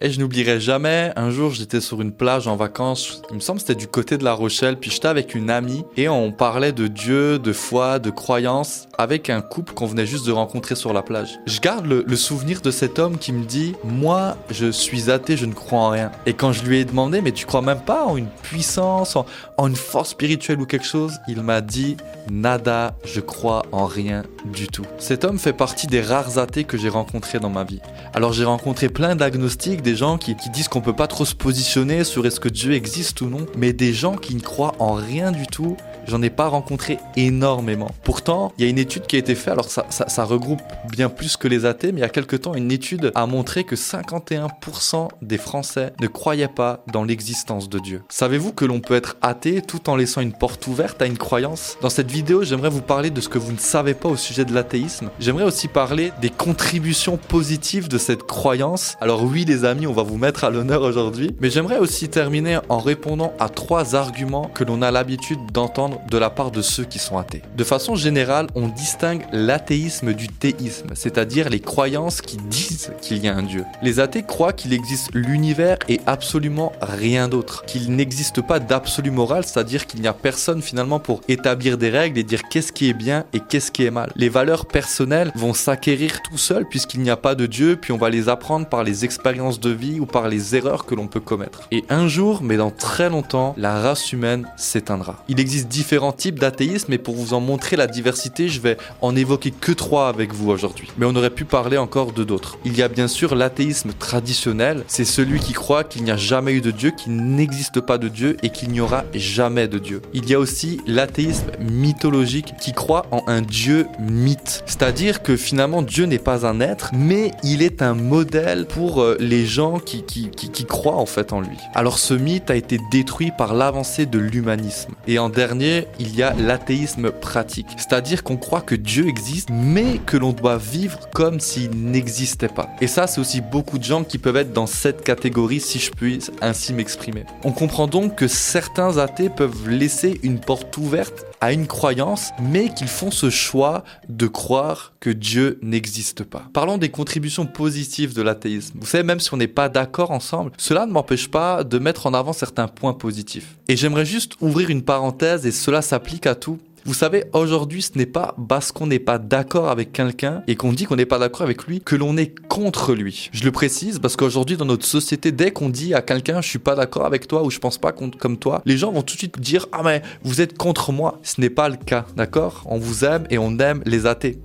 Et je n'oublierai jamais, un jour j'étais sur une plage en vacances, il me semble c'était du côté de La Rochelle, puis j'étais avec une amie et on parlait de Dieu, de foi, de croyance avec un couple qu'on venait juste de rencontrer sur la plage. Je garde le, souvenir de cet homme qui me dit Moi je suis athée, je ne crois en rien. Et quand je lui ai demandé Mais tu crois même pas en une puissance, en, en une force spirituelle ou quelque chose? Il m'a dit Nada, je crois en rien du tout. Cet homme fait partie des rares athées que j'ai rencontrés dans ma vie. Alors j'ai rencontré plein d'agnostiques, des gens qui, disent qu'on peut pas trop se positionner sur est-ce que Dieu existe ou non, mais des gens qui ne croient en rien du tout j'en ai pas rencontré énormément. Pourtant, il y a une étude qui a été faite, alors ça, regroupe bien plus que les athées, mais il y a quelque temps, une étude a montré que 51% des Français ne croyaient pas dans l'existence de Dieu. Savez-vous que l'on peut être athée tout en laissant une porte ouverte à une croyance? Dans cette vidéo, j'aimerais vous parler de ce que vous ne savez pas au sujet de l'athéisme. J'aimerais aussi parler des contributions positives de cette croyance. Alors oui, les amis, on va vous mettre à l'honneur aujourd'hui, mais j'aimerais aussi terminer en répondant à trois arguments que l'on a l'habitude d'entendre de la part de ceux qui sont athées. De façon générale, on distingue l'athéisme du théisme, c'est-à-dire les croyances qui disent qu'il y a un Dieu. Les athées croient qu'il existe l'univers et absolument rien d'autre, qu'il n'existe pas d'absolu moral, c'est-à-dire qu'il n'y a personne finalement pour établir des règles et dire qu'est-ce qui est bien et qu'est-ce qui est mal. Les valeurs personnelles vont s'acquérir tout seul puisqu'il n'y a pas de Dieu, puis on va les apprendre par les expériences de vie ou par les erreurs que l'on peut commettre. Et un jour, mais dans très longtemps, la race humaine s'éteindra. Il existe différents types d'athéisme et pour vous en montrer la diversité, je vais en évoquer que trois avec vous aujourd'hui. Mais on aurait pu parler encore de d'autres. Il y a bien sûr l'athéisme traditionnel, c'est celui qui croit qu'il n'y a jamais eu de Dieu, qu'il n'existe pas de Dieu et qu'il n'y aura jamais de Dieu. Il y a aussi l'athéisme mythologique qui croit en un Dieu mythe, c'est-à-dire que finalement Dieu n'est pas un être, mais il est un modèle pour euh, les gens qui, qui, qui, qui croient en fait en lui. Alors ce mythe a été détruit par l'avancée de l'humanisme. Et en dernier, il y a l'athéisme pratique. C'est-à-dire qu'on croit que Dieu existe, mais que l'on doit vivre comme s'il n'existait pas. Et ça, c'est aussi beaucoup de gens qui peuvent être dans cette catégorie, si je puis ainsi m'exprimer. On comprend donc que certains athées peuvent laisser une porte ouverte à une croyance, mais qu'ils font ce choix de croire que Dieu n'existe pas. Parlons des contributions positives de l'athéisme. Vous savez, même si on n'est pas d'accord ensemble, cela ne m'empêche pas de mettre en avant certains points positifs. Et j'aimerais juste ouvrir une parenthèse, et cela s'applique à tout. Vous savez, aujourd'hui, ce n'est pas parce qu'on n'est pas d'accord avec quelqu'un et qu'on dit qu'on n'est pas d'accord avec lui que l'on est contre lui. Je le précise parce qu'aujourd'hui, dans notre société, dès qu'on dit à quelqu'un je suis pas d'accord avec toi ou je pense pas comme toi, les gens vont tout de suite dire ah mais vous êtes contre moi. Ce n'est pas le cas, d'accord? On vous aime et on aime les athées.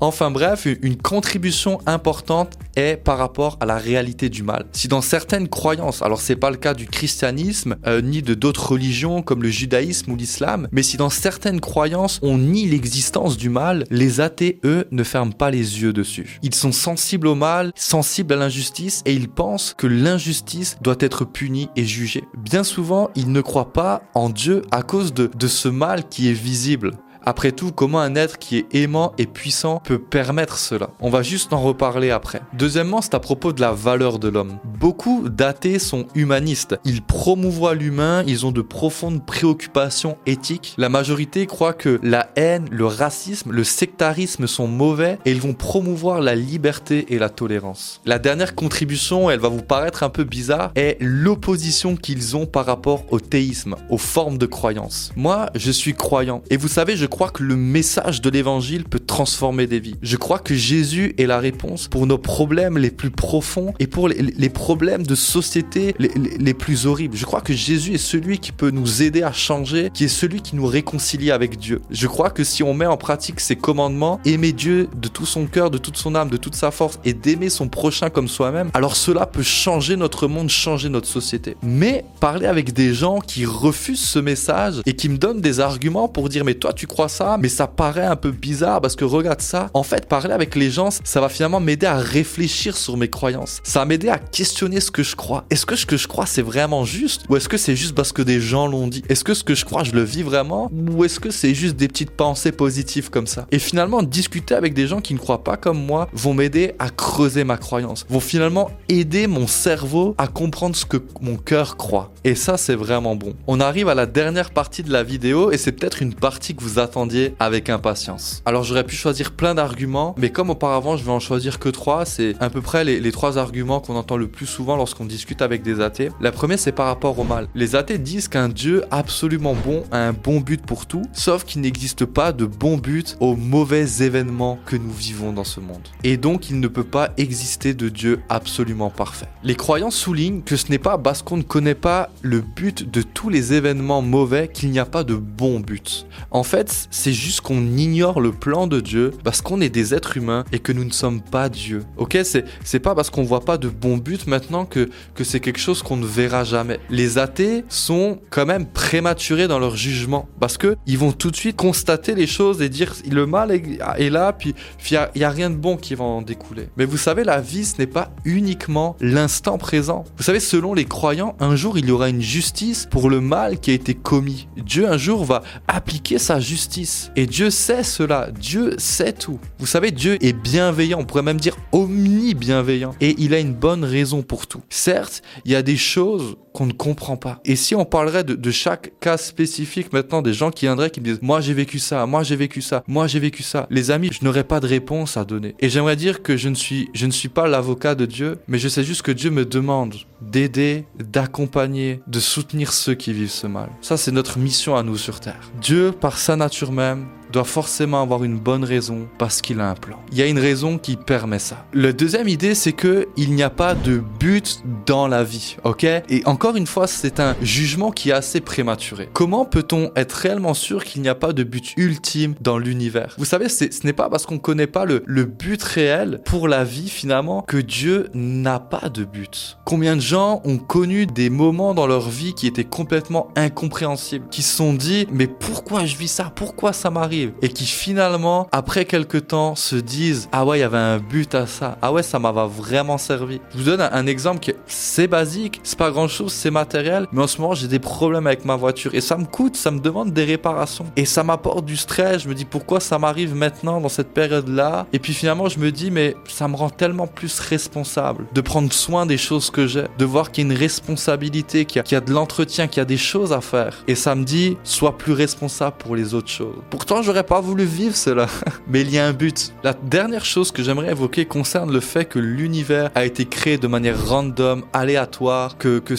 Enfin bref, une contribution importante est par rapport à la réalité du mal. Si dans certaines croyances, alors c'est pas le cas du christianisme euh, ni de d'autres religions comme le judaïsme ou l'islam, mais si dans certaines croyances on nie l'existence du mal, les athées eux ne ferment pas les yeux dessus. Ils sont sensibles au mal, sensibles à l'injustice et ils pensent que l'injustice doit être punie et jugée. Bien souvent, ils ne croient pas en Dieu à cause de, de ce mal qui est visible. Après tout, comment un être qui est aimant et puissant peut permettre cela? On va juste en reparler après. Deuxièmement, c'est à propos de la valeur de l'homme. Beaucoup d'athées sont humanistes. Ils promouvoient l'humain, ils ont de profondes préoccupations éthiques. La majorité croit que la haine, le racisme, le sectarisme sont mauvais et ils vont promouvoir la liberté et la tolérance. La dernière contribution, elle va vous paraître un peu bizarre, est l'opposition qu'ils ont par rapport au théisme, aux formes de croyance. Moi, je suis croyant et vous savez, je crois que le message de l'évangile peut transformer des vies. Je crois que Jésus est la réponse pour nos problèmes les plus profonds et pour les, problèmes de société les, les, plus horribles. Je crois que Jésus est celui qui peut nous aider à changer, qui est celui qui nous réconcilie avec Dieu. Je crois que si on met en pratique ses commandements, aimer Dieu de tout son cœur, de toute son âme, de toute sa force et d'aimer son prochain comme soi-même, alors cela peut changer notre monde, changer notre société. Mais parler avec des gens qui refusent ce message et qui me donnent des arguments pour dire mais toi tu crois ça, mais ça paraît un peu bizarre parce que regarde ça. En fait, parler avec les gens, ça va finalement m'aider à réfléchir sur mes croyances. Ça va m'aider à questionner ce que je crois. Est-ce que ce que je crois c'est vraiment juste? Ou est-ce que c'est juste parce que des gens l'ont dit? Est-ce que ce que je crois je le vis vraiment? Ou est-ce que c'est juste des petites pensées positives comme ça? Et finalement, discuter avec des gens qui ne croient pas comme moi vont m'aider à creuser ma croyance, vont finalement aider mon cerveau à comprendre ce que mon cœur croit. Et ça, c'est vraiment bon. On arrive à la dernière partie de la vidéo et c'est peut-être une partie que vous attendez avec impatience. Alors j'aurais pu choisir plein d'arguments, mais comme auparavant je vais en choisir que trois, c'est à peu près les, trois arguments qu'on entend le plus souvent lorsqu'on discute avec des athées. La première, c'est par rapport au mal. Les athées disent qu'un Dieu absolument bon a un bon but pour tout, sauf qu'il n'existe pas de bon but aux mauvais événements que nous vivons dans ce monde. Et donc, il ne peut pas exister de Dieu absolument parfait. Les croyants soulignent que ce n'est pas parce qu'on ne connaît pas le but de tous les événements mauvais qu'il n'y a pas de bon but. En fait, c'est juste qu'on ignore le plan de Dieu parce qu'on est des êtres humains et que nous ne sommes pas Dieu. Ok, c'est, pas parce qu'on voit pas de bon but maintenant que, que c'est quelque chose qu'on ne verra jamais. Les athées sont quand même prématurés dans leur jugement parce que ils vont tout de suite constater les choses et dire le mal est, là, puis il n'y a, a rien de bon qui va en découler. Mais vous savez, la vie, ce n'est pas uniquement l'instant présent. Vous savez, selon les croyants, un jour il y aura une justice pour le mal qui a été commis. Dieu un jour va appliquer sa justice. Et Dieu sait cela. Dieu sait tout. Vous savez, Dieu est bienveillant. On pourrait même dire omni-bienveillant. Et il a une bonne raison pour tout. Certes, il y a des choses qu'on ne comprend pas. Et si on parlerait de, chaque cas spécifique maintenant, des gens qui viendraient qui me disent Moi j'ai vécu ça, moi j'ai vécu ça, moi j'ai vécu ça. Les amis, je n'aurais pas de réponse à donner. Et j'aimerais dire que je ne suis, je ne suis pas l'avocat de Dieu, mais je sais juste que Dieu me demande d'aider, d'accompagner, de soutenir ceux qui vivent ce mal. Ça, c'est notre mission à nous sur Terre. Dieu, par sa nature même, doit forcément avoir une bonne raison parce qu'il a un plan. Il y a une raison qui permet ça. La deuxième idée, c'est que il n'y a pas de but dans la vie, ok? Et encore une fois, c'est un jugement qui est assez prématuré. Comment peut-on être réellement sûr qu'il n'y a pas de but ultime dans l'univers? Vous savez, ce n'est pas parce qu'on connaît pas le, le but réel pour la vie finalement que Dieu n'a pas de but. Combien de gens ont connu des moments dans leur vie qui étaient complètement incompréhensibles, qui se sont dit mais pourquoi je vis ça? Pourquoi ça m'arrive? Et qui finalement, après quelques temps, se disent Ah ouais, il y avait un but à ça. Ah ouais, ça m'a vraiment servi. Je vous donne un, exemple qui c'est basique, c'est pas grand chose, c'est matériel, mais en ce moment j'ai des problèmes avec ma voiture et ça me coûte, ça me demande des réparations et ça m'apporte du stress. Je me dis pourquoi ça m'arrive maintenant dans cette période-là? Et puis finalement je me dis mais ça me rend tellement plus responsable de prendre soin des choses que j'ai, de voir qu'il y a une responsabilité, qu'il y, a de l'entretien, qu'il y a des choses à faire et ça me dit sois plus responsable pour les autres choses. Pourtant je pas voulu vivre cela. Mais il y a un but. La dernière chose que j'aimerais évoquer concerne le fait que l'univers a été créé de manière random, aléatoire, que, que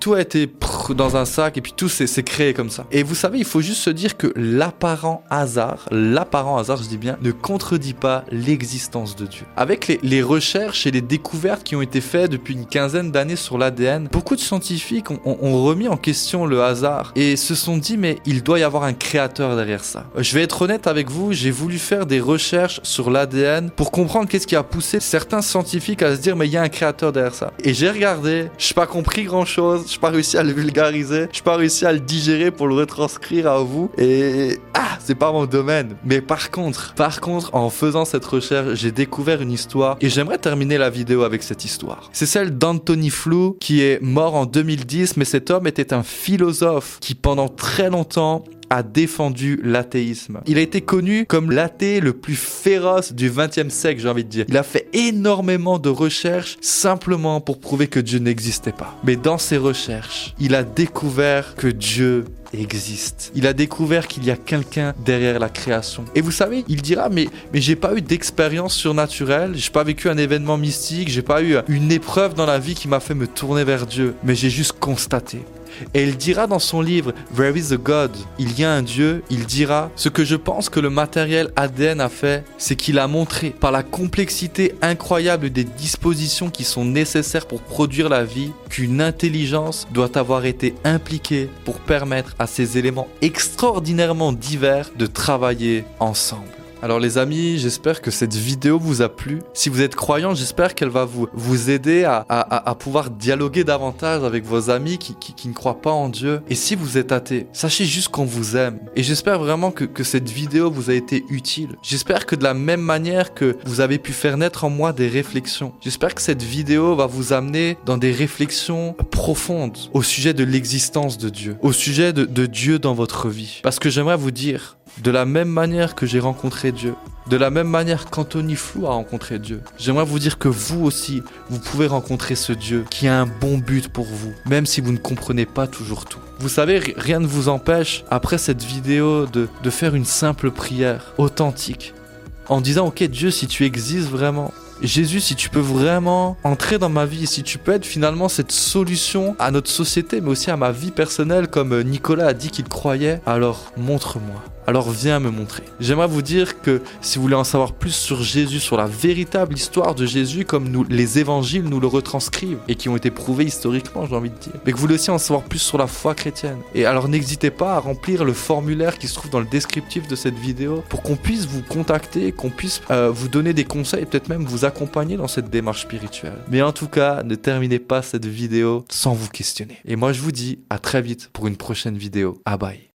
tout a été dans un sac et puis tout s'est créé comme ça. Et vous savez, il faut juste se dire que l'apparent hasard, l'apparent hasard, je dis bien, ne contredit pas l'existence de Dieu. Avec les, les, recherches et les découvertes qui ont été faites depuis une quinzaine d'années sur l'ADN, beaucoup de scientifiques ont, ont, remis en question le hasard et se sont dit, mais il doit y avoir un créateur derrière ça. Je vais être honnête avec vous, j'ai voulu faire des recherches sur l'ADN pour comprendre qu'est-ce qui a poussé certains scientifiques à se dire mais il y a un créateur derrière ça. Et j'ai regardé, je n'ai pas compris grand chose, je n'ai pas réussi à le vulgariser, je n'ai pas réussi à le digérer pour le retranscrire à vous. Et ah, c'est pas mon domaine. Mais par contre, par contre, en faisant cette recherche, j'ai découvert une histoire et j'aimerais terminer la vidéo avec cette histoire. C'est celle d'Anthony Flew qui est mort en 2010, mais cet homme était un philosophe qui pendant très longtemps a défendu l'athéisme. Il a été connu comme l'athée le plus féroce du XXe siècle, j'ai envie de dire. Il a fait énormément de recherches simplement pour prouver que Dieu n'existait pas. Mais dans ses recherches, il a découvert que Dieu existe. Il a découvert qu'il y a quelqu'un derrière la création. Et vous savez, il dira mais mais j'ai pas eu d'expérience surnaturelle, j'ai pas vécu un événement mystique, j'ai pas eu une épreuve dans la vie qui m'a fait me tourner vers Dieu, mais j'ai juste constaté. Et il dira dans son livre There is a God, il y a un Dieu, il dira ce que je pense que le matériel ADN a fait, c'est qu'il a montré par la complexité incroyable des dispositions qui sont nécessaires pour produire la vie qu'une intelligence doit avoir été impliquée pour permettre à ces éléments extraordinairement divers de travailler ensemble. Alors les amis, j'espère que cette vidéo vous a plu. Si vous êtes croyant, j'espère qu'elle va vous, vous aider à, à, pouvoir dialoguer davantage avec vos amis qui, qui, qui, ne croient pas en Dieu. Et si vous êtes athée, sachez juste qu'on vous aime. Et j'espère vraiment que, que cette vidéo vous a été utile. J'espère que de la même manière que vous avez pu faire naître en moi des réflexions, j'espère que cette vidéo va vous amener dans des réflexions profondes au sujet de l'existence de Dieu, au sujet de, de Dieu dans votre vie. Parce que j'aimerais vous dire, de la même manière que j'ai rencontré Dieu, de la même manière qu'Anthony Flou a rencontré Dieu, j'aimerais vous dire que vous aussi, vous pouvez rencontrer ce Dieu qui a un bon but pour vous, même si vous ne comprenez pas toujours tout. Vous savez, rien ne vous empêche, après cette vidéo, de, de faire une simple prière authentique, en disant, ok Dieu, si tu existes vraiment, Jésus, si tu peux vraiment entrer dans ma vie, si tu peux être finalement cette solution à notre société, mais aussi à ma vie personnelle, comme Nicolas a dit qu'il croyait, alors montre-moi alors viens me montrer. J'aimerais vous dire que si vous voulez en savoir plus sur Jésus, sur la véritable histoire de Jésus, comme les évangiles nous le retranscrivent et qui ont été prouvés historiquement, j'ai envie de dire, mais que vous voulez aussi en savoir plus sur la foi chrétienne. Et alors n'hésitez pas à remplir le formulaire qui se trouve dans le descriptif de cette vidéo pour qu'on puisse vous contacter, qu'on puisse euh, vous donner des conseils, peut-être même vous accompagner dans cette démarche spirituelle. Mais en tout cas, ne terminez pas cette vidéo sans vous questionner. Et moi je vous dis à très vite pour une prochaine vidéo. Ah bye.